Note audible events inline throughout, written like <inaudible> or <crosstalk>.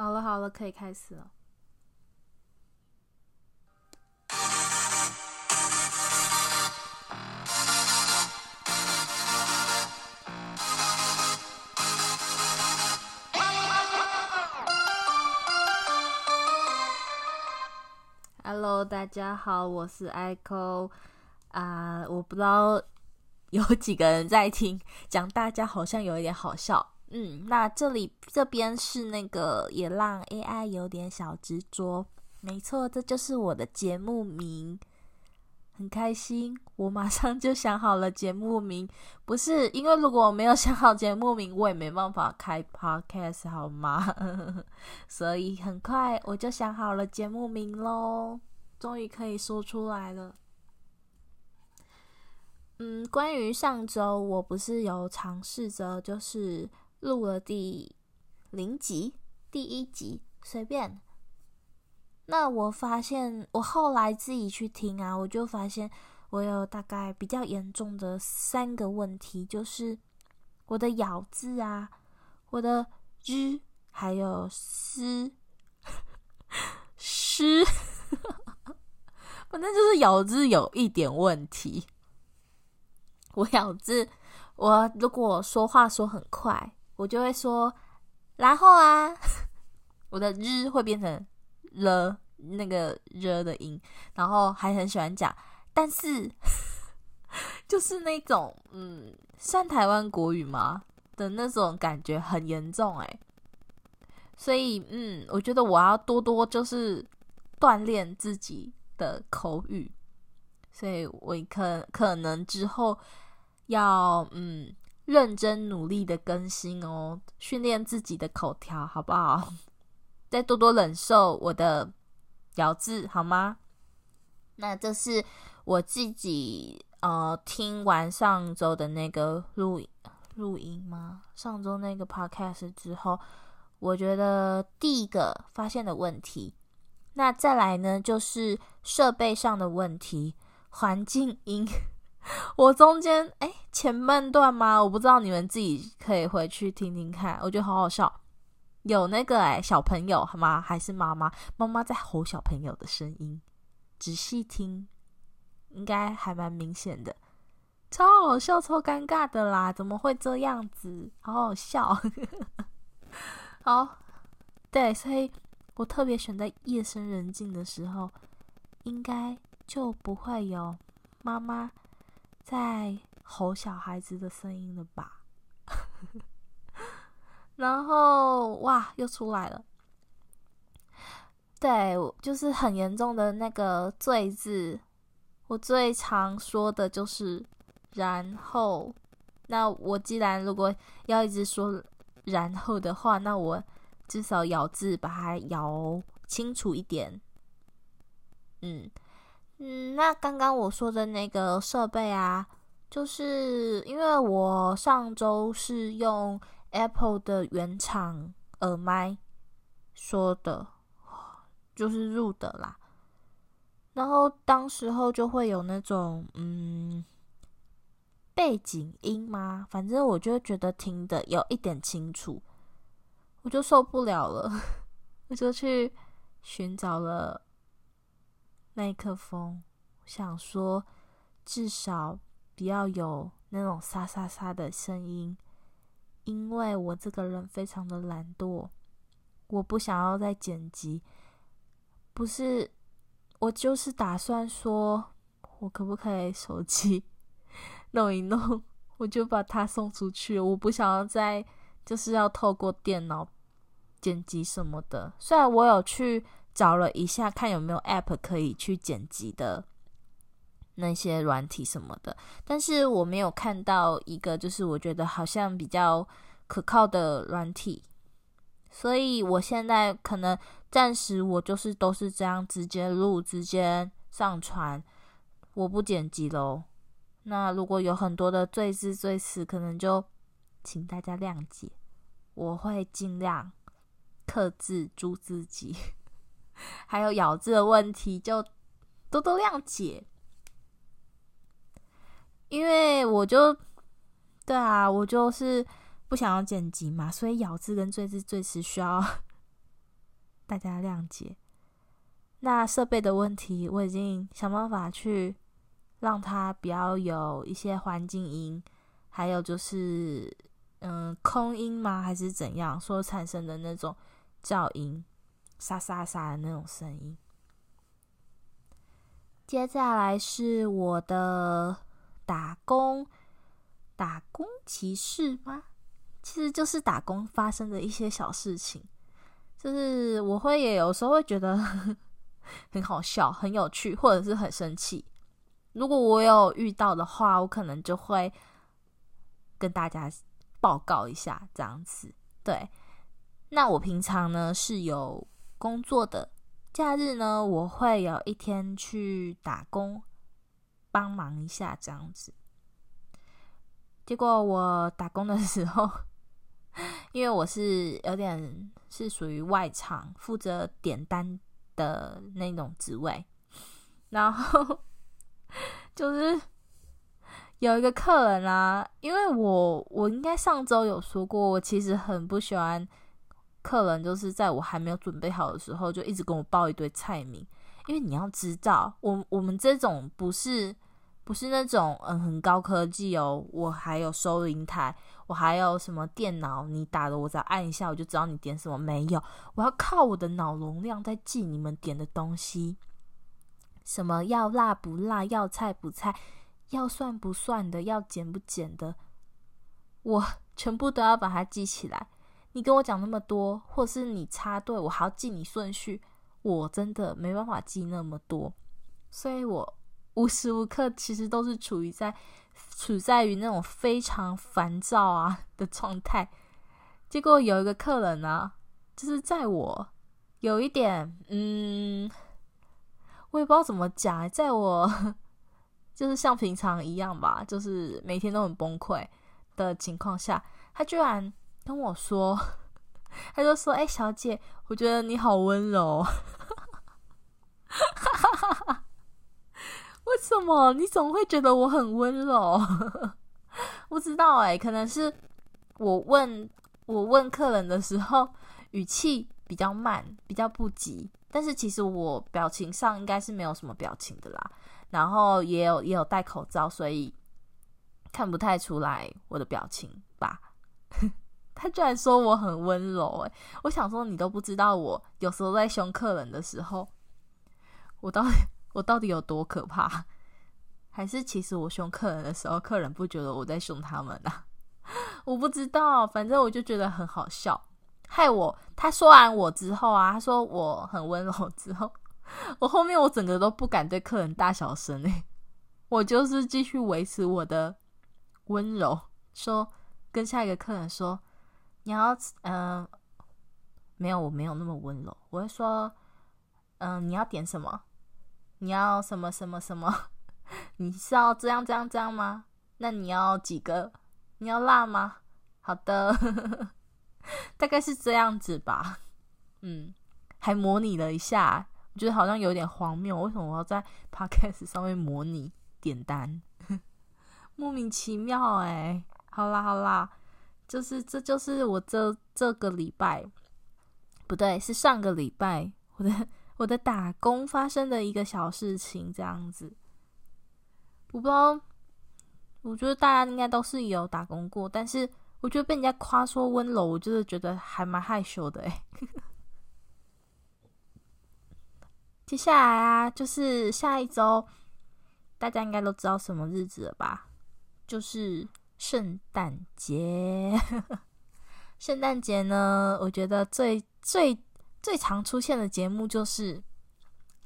好了好了，可以开始了。Hello，大家好，我是 Echo 啊，我不知道有几个人在听，讲大家好像有一点好笑。嗯，那这里这边是那个也让 AI 有点小执着，没错，这就是我的节目名，很开心，我马上就想好了节目名，不是因为如果我没有想好节目名，我也没办法开 Podcast 好吗？<laughs> 所以很快我就想好了节目名喽，终于可以说出来了。嗯，关于上周，我不是有尝试着就是。录了第零集，第一集随便。那我发现，我后来自己去听啊，我就发现我有大概比较严重的三个问题，就是我的咬字啊，我的日还有 <laughs> 诗诗，反正就是咬字有一点问题。我咬字，我如果说话说很快。我就会说，然后啊，<laughs> 我的日会变成了那个热的音，然后还很喜欢讲，但是 <laughs> 就是那种嗯，算台湾国语吗的那种感觉很严重哎，所以嗯，我觉得我要多多就是锻炼自己的口语，所以我可可能之后要嗯。认真努力的更新哦，训练自己的口条，好不好？<laughs> 再多多忍受我的咬字，好吗？那这是我自己呃听完上周的那个录录音吗？上周那个 podcast 之后，我觉得第一个发现的问题，那再来呢就是设备上的问题，环境音。<laughs> 我中间哎，前半段吗？我不知道，你们自己可以回去听听看，我觉得好好笑。有那个哎，小朋友好吗？还是妈妈？妈妈在吼小朋友的声音，仔细听，应该还蛮明显的，超好笑，超尴尬的啦！怎么会这样子？好好笑。<laughs> 好，对，所以我特别选在夜深人静的时候，应该就不会有妈妈。在吼小孩子的声音了吧？<laughs> 然后哇，又出来了。对，就是很严重的那个“最”字，我最常说的就是“然后”。那我既然如果要一直说“然后”的话，那我至少咬字把它咬清楚一点。嗯。嗯，那刚刚我说的那个设备啊，就是因为我上周是用 Apple 的原厂耳麦说的，就是入的啦。然后当时候就会有那种嗯背景音吗，反正我就觉得听得有一点清楚，我就受不了了，<laughs> 我就去寻找了。麦克风，想说至少不要有那种沙沙沙的声音，因为我这个人非常的懒惰，我不想要再剪辑。不是，我就是打算说，我可不可以手机 <laughs> 弄一弄，我就把它送出去。我不想要再就是要透过电脑剪辑什么的。虽然我有去。找了一下，看有没有 App 可以去剪辑的那些软体什么的，但是我没有看到一个，就是我觉得好像比较可靠的软体，所以我现在可能暂时我就是都是这样直接录、直接上传，我不剪辑喽。那如果有很多的赘字赘词，可能就请大家谅解，我会尽量克制住自己。还有咬字的问题，就多多谅解。因为我就对啊，我就是不想要剪辑嘛，所以咬字跟最字最词需要 <laughs> 大家谅解。那设备的问题，我已经想办法去让它不要有一些环境音，还有就是嗯空音吗？还是怎样所产生的那种噪音，沙沙沙的那种声音。接下来是我的打工，打工奇事吗？其实就是打工发生的一些小事情，就是我会也有时候会觉得。<laughs> 很好笑，很有趣，或者是很生气。如果我有遇到的话，我可能就会跟大家报告一下，这样子。对，那我平常呢是有工作的，假日呢我会有一天去打工，帮忙一下这样子。结果我打工的时候，<laughs> 因为我是有点是属于外场，负责点单。的那种职位，然后 <laughs> 就是有一个客人啊，因为我我应该上周有说过，我其实很不喜欢客人，就是在我还没有准备好的时候，就一直跟我报一堆菜名，因为你要知道，我我们这种不是不是那种嗯很高科技哦，我还有收银台。我还有什么电脑？你打的，我只要按一下，我就知道你点什么。没有，我要靠我的脑容量在记你们点的东西，什么要辣不辣，要菜不菜，要蒜不蒜的，要碱不碱的，我全部都要把它记起来。你跟我讲那么多，或是你插队，我还要记你顺序，我真的没办法记那么多，所以我无时无刻其实都是处于在。处在于那种非常烦躁啊的状态，结果有一个客人呢、就是在我有一点，嗯，我也不知道怎么讲，在我就是像平常一样吧，就是每天都很崩溃的情况下，他居然跟我说，他就说：“哎、小姐，我觉得你好温柔。<laughs> ”为什么你总会觉得我很温柔？<laughs> 不知道哎、可能是我问我问客人的时候语气比较慢，比较不急。但是其实我表情上应该是没有什么表情的啦。然后也有也有戴口罩，所以看不太出来我的表情吧。他居然说我很温柔哎、我想说你都不知道我有时候在凶客人的时候，我到底。我到底有多可怕？还是其实我凶客人的时候，客人不觉得我在凶他们啊？<laughs> 我不知道，反正我就觉得很好笑。害我，他说完我之后啊，他说我很温柔之后，我后面我整个都不敢对客人大小声诶，我就是继续维持我的温柔，说跟下一个客人说，你要嗯、没有，我没有那么温柔，我会说，嗯、你要点什么？你要什么什么什么？<laughs> 你是要这样这样这样吗？那你要几个？你要辣吗？好的，<laughs> 大概是这样子吧。嗯，还模拟了一下，我觉得好像有点荒谬。为什么我要在 Podcast 上面模拟点单？<laughs> 莫名其妙哎。好啦好啦，就是这就是我这这个礼拜，不对，是上个礼拜我的。我的打工发生的一个小事情，这样子，我不知道，我觉得大家应该都是有打工过，但是我觉得被人家夸说温柔，我就是觉得还蛮害羞的哎。<laughs> 接下来啊，就是下一周，大家应该都知道什么日子了吧？就是圣诞节。<laughs> 圣诞节呢，我觉得最最。最常出现的节目就是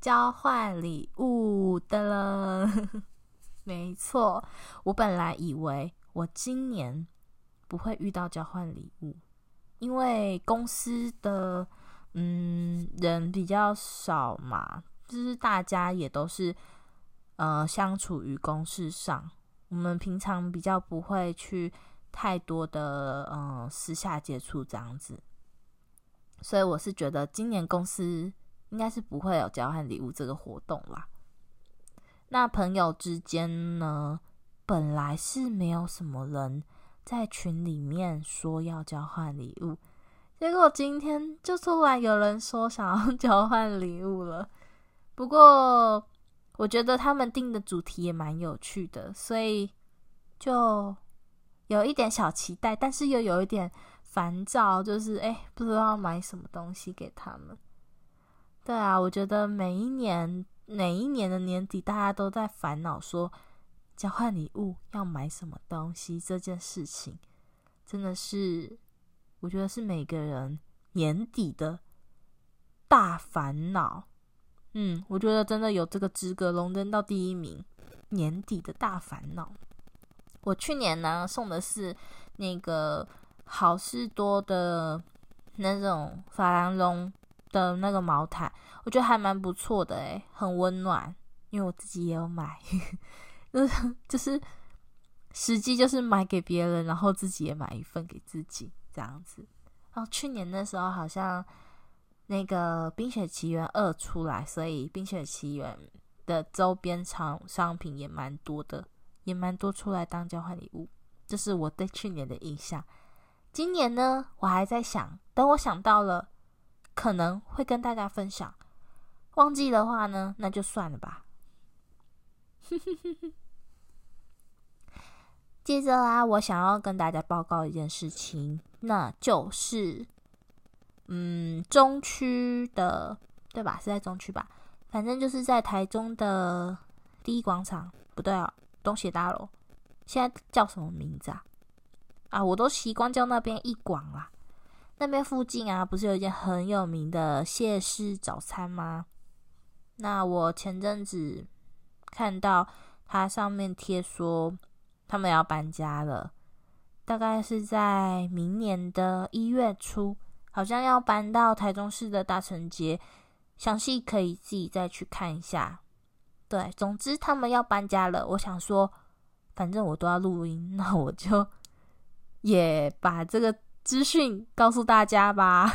交换礼物的了。<laughs> 没错，我本来以为我今年不会遇到交换礼物，因为公司的嗯人比较少嘛，就是大家也都是呃相处于公事上，我们平常比较不会去太多的嗯私下接触这样子。所以我是觉得今年公司应该是不会有交换礼物这个活动啦。那朋友之间呢，本来是没有什么人在群里面说要交换礼物，结果今天就突然有人说想要 <laughs> 交换礼物了。不过我觉得他们定的主题也蛮有趣的，所以就有一点小期待，但是又有一点烦躁，就是哎，不知道买什么东西给他们。对啊，我觉得每一年每一年的年底，大家都在烦恼说交换礼物要买什么东西这件事情，真的是。我觉得是每个人年底的大烦恼。嗯，我觉得真的有这个资格荣登到第一名，年底的大烦恼。我去年呢送的是那个好事多的那种法兰绒的那个毛毯，我觉得还蛮不错的诶，很温暖。因为我自己也有买，<laughs> 就是就是实际就是买给别人，然后自己也买一份给自己。这样子，然后去年的时候好像那个《冰雪奇缘二》出来，所以《冰雪奇缘》的周边商商品也蛮多的，也蛮多出来当交换礼物。这是我对去年的印象。今年呢，我还在想，等我想到了，可能会跟大家分享。忘记的话呢，那就算了吧。<laughs> 接着啊，我想要跟大家报告一件事情。那就是，嗯，中区的，对吧？是在中区吧？反正就是在台中的第一广场，不对啊，东协大楼，现在叫什么名字啊？啊，我都习惯叫那边一广啦。那边附近啊，不是有一间很有名的谢氏早餐吗？那我前阵子看到它上面贴说，他们要搬家了。大概是在明年的一月初，好像要搬到台中市的大成街，详细可以自己再去看一下。对，总之他们要搬家了。我想说，反正我都要录音，那我就也把这个资讯告诉大家吧。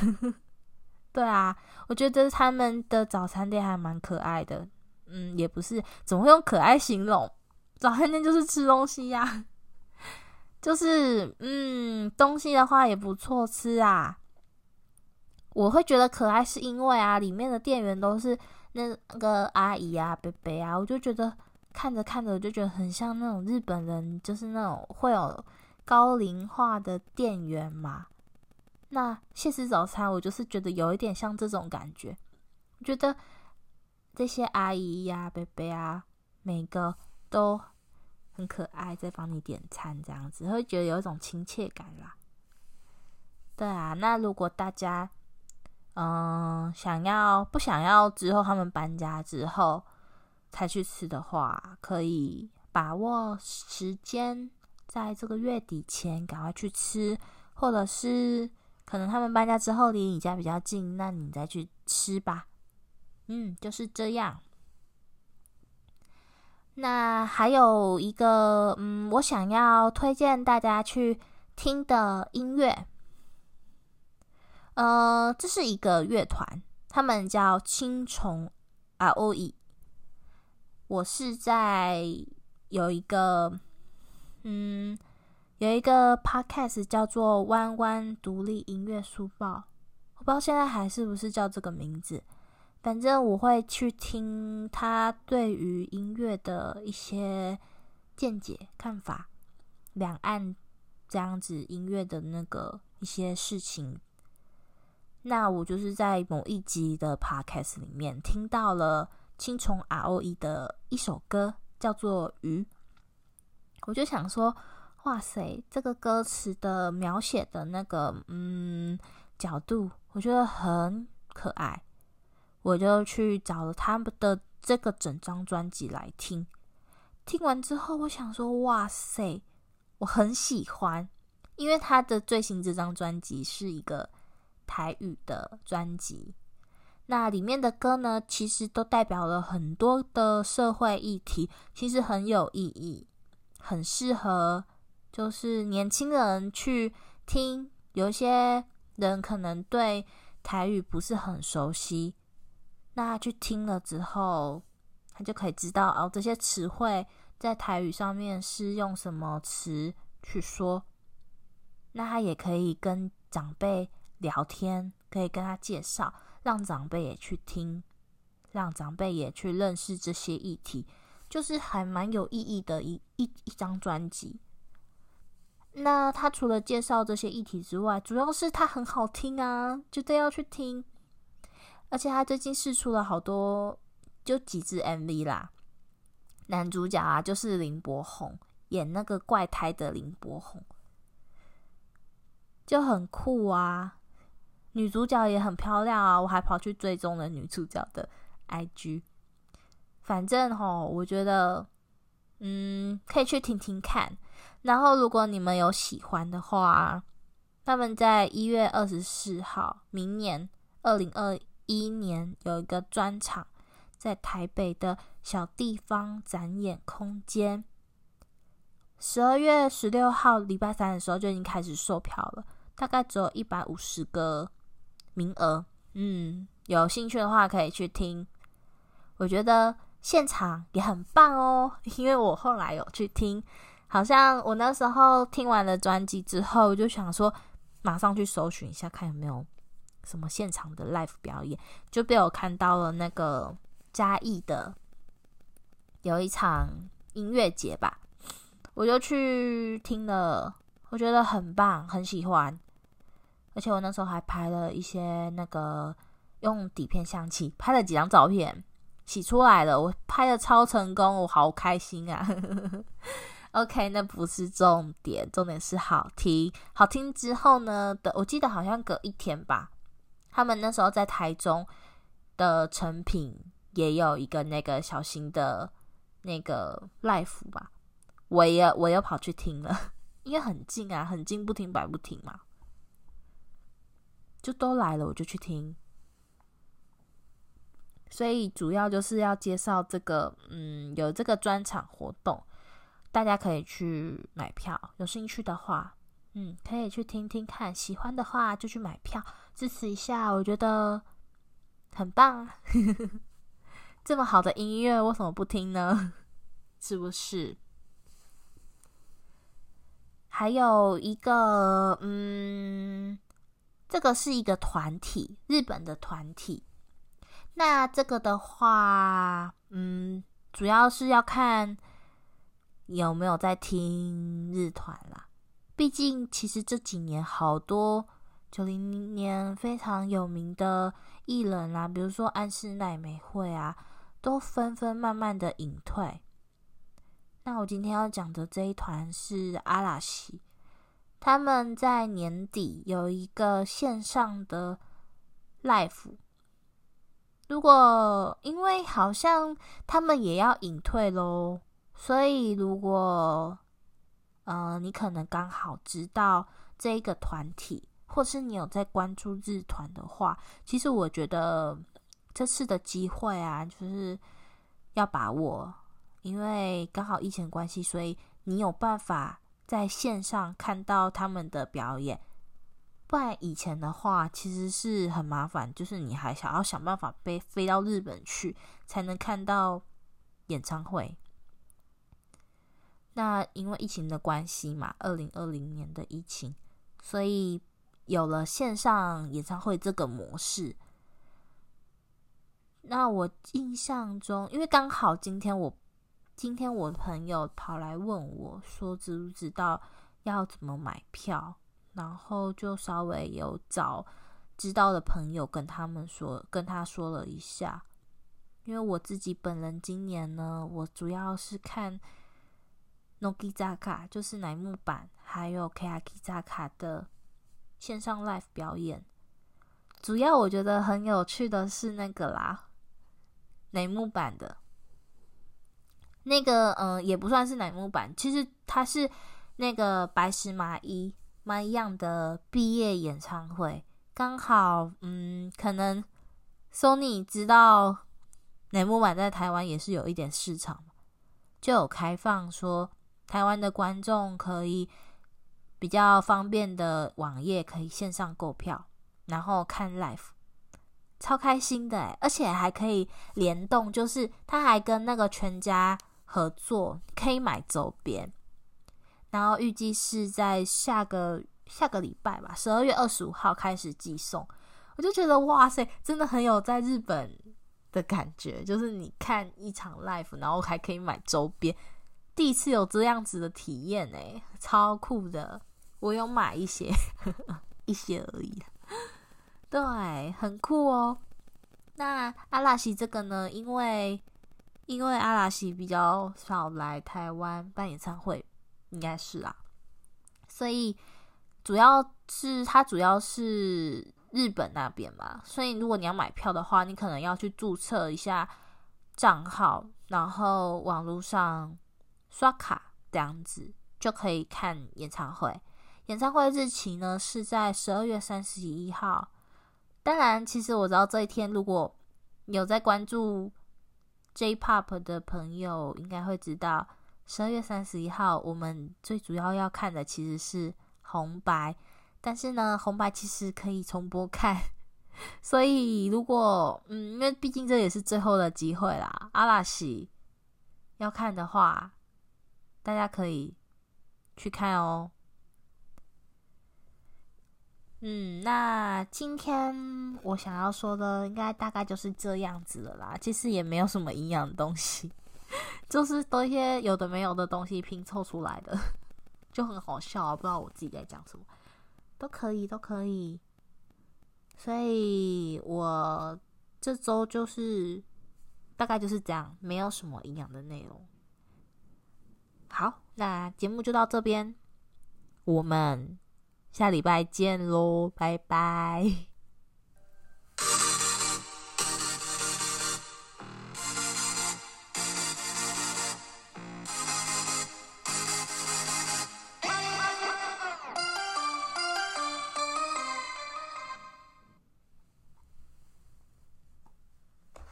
<laughs> 对啊，我觉得他们的早餐店还蛮可爱的。嗯，也不是，怎么会用可爱形容？早餐店就是吃东西呀。<laughs> 就是，嗯，东西的话也不错吃啊。我会觉得可爱，是因为啊，里面的店员都是那个阿姨啊、伯伯啊，我就觉得看着看着，我就觉得很像那种日本人，就是那种会有高龄化的店员嘛。那现实早餐，我就是觉得有一点像这种感觉。我觉得这些阿姨呀、啊、伯伯啊，每个都。很可爱，在帮你点餐这样子，会觉得有一种亲切感啦。对啊，那如果大家嗯、想要不想要之后他们搬家之后才去吃的话，可以把握时间，在这个月底前赶快去吃，或者是可能他们搬家之后离你家比较近，那你再去吃吧。嗯，就是这样。那还有一个，嗯，我想要推荐大家去听的音乐，呃，这是一个乐团，他们叫青虫 （Roe）。我是在有一个，嗯，有一个 podcast 叫做《弯弯独立音乐书报》，我不知道现在还是不是叫这个名字。反正我会去听他对于音乐的一些见解、看法，两岸这样子音乐的那个一些事情。那我就是在某一集的 podcast 里面听到了青虫 ROE 的一首歌，叫做《鱼》。我就想说，哇塞，这个歌词的描写的那个嗯角度，我觉得很可爱。我就去找了他们的这个整张专辑来听，听完之后，我想说，哇塞，我很喜欢，因为他的最新这张专辑是一个台语的专辑，那里面的歌呢，其实都代表了很多的社会议题，其实很有意义，很适合就是年轻人去听。有些人可能对台语不是很熟悉。那去听了之后，他就可以知道哦，这些词汇在台语上面是用什么词去说。那他也可以跟长辈聊天，可以跟他介绍，让长辈也去听，让长辈也去认识这些议题，就是还蛮有意义的一一一张专辑。那他除了介绍这些议题之外，主要是他很好听啊，绝对要去听。而且他最近试出了好多，就几支 MV 啦。男主角啊，就是林柏宏，演那个怪胎的林柏宏，就很酷啊。女主角也很漂亮啊，我还跑去追踪了女主角的 IG。反正齁，我觉得，嗯，可以去听听看。然后，如果你们有喜欢的话，他们在一月二十四号，明年二零二一年有一个专场，在台北的小地方展演空间。十二月十六号礼拜三的时候就已经开始售票了，大概只有一百五十个名额。嗯，有兴趣的话可以去听。我觉得现场也很棒哦，<laughs> 因为我后来有去听。好像我那时候听完了专辑之后，我就想说马上去搜寻一下，看有没有什么现场的 live 表演，就被我看到了那个嘉义的有一场音乐节吧，我就去听了，我觉得很棒，很喜欢，而且我那时候还拍了一些那个用底片相机拍了几张照片，洗出来了，我拍的超成功，我好开心啊！<laughs> OK，那不是重点，重点是好听。好听之后呢的，我记得好像隔一天吧，他们那时候在台中的成品也有一个那个小型的那个 live 吧，我也我又跑去听了，<laughs> 因为很近啊，很近不听白不听嘛，就都来了我就去听，所以主要就是要介绍这个，嗯，有这个专场活动。大家可以去买票，有兴趣的话，嗯，可以去听听看。喜欢的话就去买票支持一下，我觉得很棒。<laughs> 这么好的音乐，为什么不听呢？<laughs> 是不是？还有一个，嗯，这个是一个团体，日本的团体。那这个的话，嗯，主要是要看。有没有在听日团啦？毕竟其实这几年好多九零年非常有名的艺人啦，比如说安室奈美惠啊，都纷纷慢慢的隐退。那我今天要讲的这一团是阿拉西，他们在年底有一个线上的 live。如果因为好像他们也要隐退喽。所以，如果，呃，你可能刚好知道这一个团体，或是你有在关注日团的话，其实我觉得这次的机会啊，就是要把握，因为刚好疫情关系，所以你有办法在线上看到他们的表演。不然以前的话，其实是很麻烦，就是你还想要想办法飞飞到日本去，才能看到演唱会。那因为疫情的关系嘛，二零二零年的疫情，所以有了线上演唱会这个模式。那我印象中，因为刚好今天我今天我朋友跑来问我说，知不知道要怎么买票，然后就稍微有找知道的朋友跟他们说，跟他说了一下。因为我自己本人今年呢，我主要是看。乃木坂就是乃木坂，还有 Keyaki 坂的线上 live 表演。主要我觉得很有趣的是那个啦，乃木坂的，那个嗯、也不算是乃木坂，其实它是那个白石麻衣麻衣样的毕业演唱会。刚好嗯，可能 Sony 知道乃木坂在台湾也是有一点市场，就有开放说。台湾的观众可以比较方便的网页可以线上购票，然后看 live，超开心的，而且还可以联动，就是他还跟那个全家合作，可以买周边。然后预计是在下个下个礼拜吧，十二月二十五号开始寄送。我就觉得哇塞，真的很有在日本的感觉，就是你看一场 live，然后还可以买周边，第一次有这样子的体验诶，超酷的。我有买一些，<laughs> 一些而已，对，很酷哦。那阿拉西这个呢？因为因为阿拉西比较少来台湾办演唱会，应该是啊，所以主要是他主要是日本那边嘛，所以如果你要买票的话，你可能要去注册一下账号，然后网络上刷卡这样子就可以看演唱会。演唱会日期呢是在十二月三十一号。当然，其实我知道这一天，如果有在关注 J-Pop 的朋友，应该会知道十二月三十一号，我们最主要要看的其实是红白。但是呢，红白其实可以重播看，<laughs> 所以如果嗯，因为毕竟这也是最后的机会啦，阿拉西要看的话，大家可以去看哦。嗯，那今天我想要说的应该大概就是这样子了啦。其实也没有什么营养的东西，<laughs> 就是多一些有的没有的东西拼凑出来的，就很好笑啊！不知道我自己在讲什么，都可以，都可以。所以我这周就是大概就是这样，没有什么营养的内容。好，那节目就到这边，我们。下礼拜见喽，拜拜。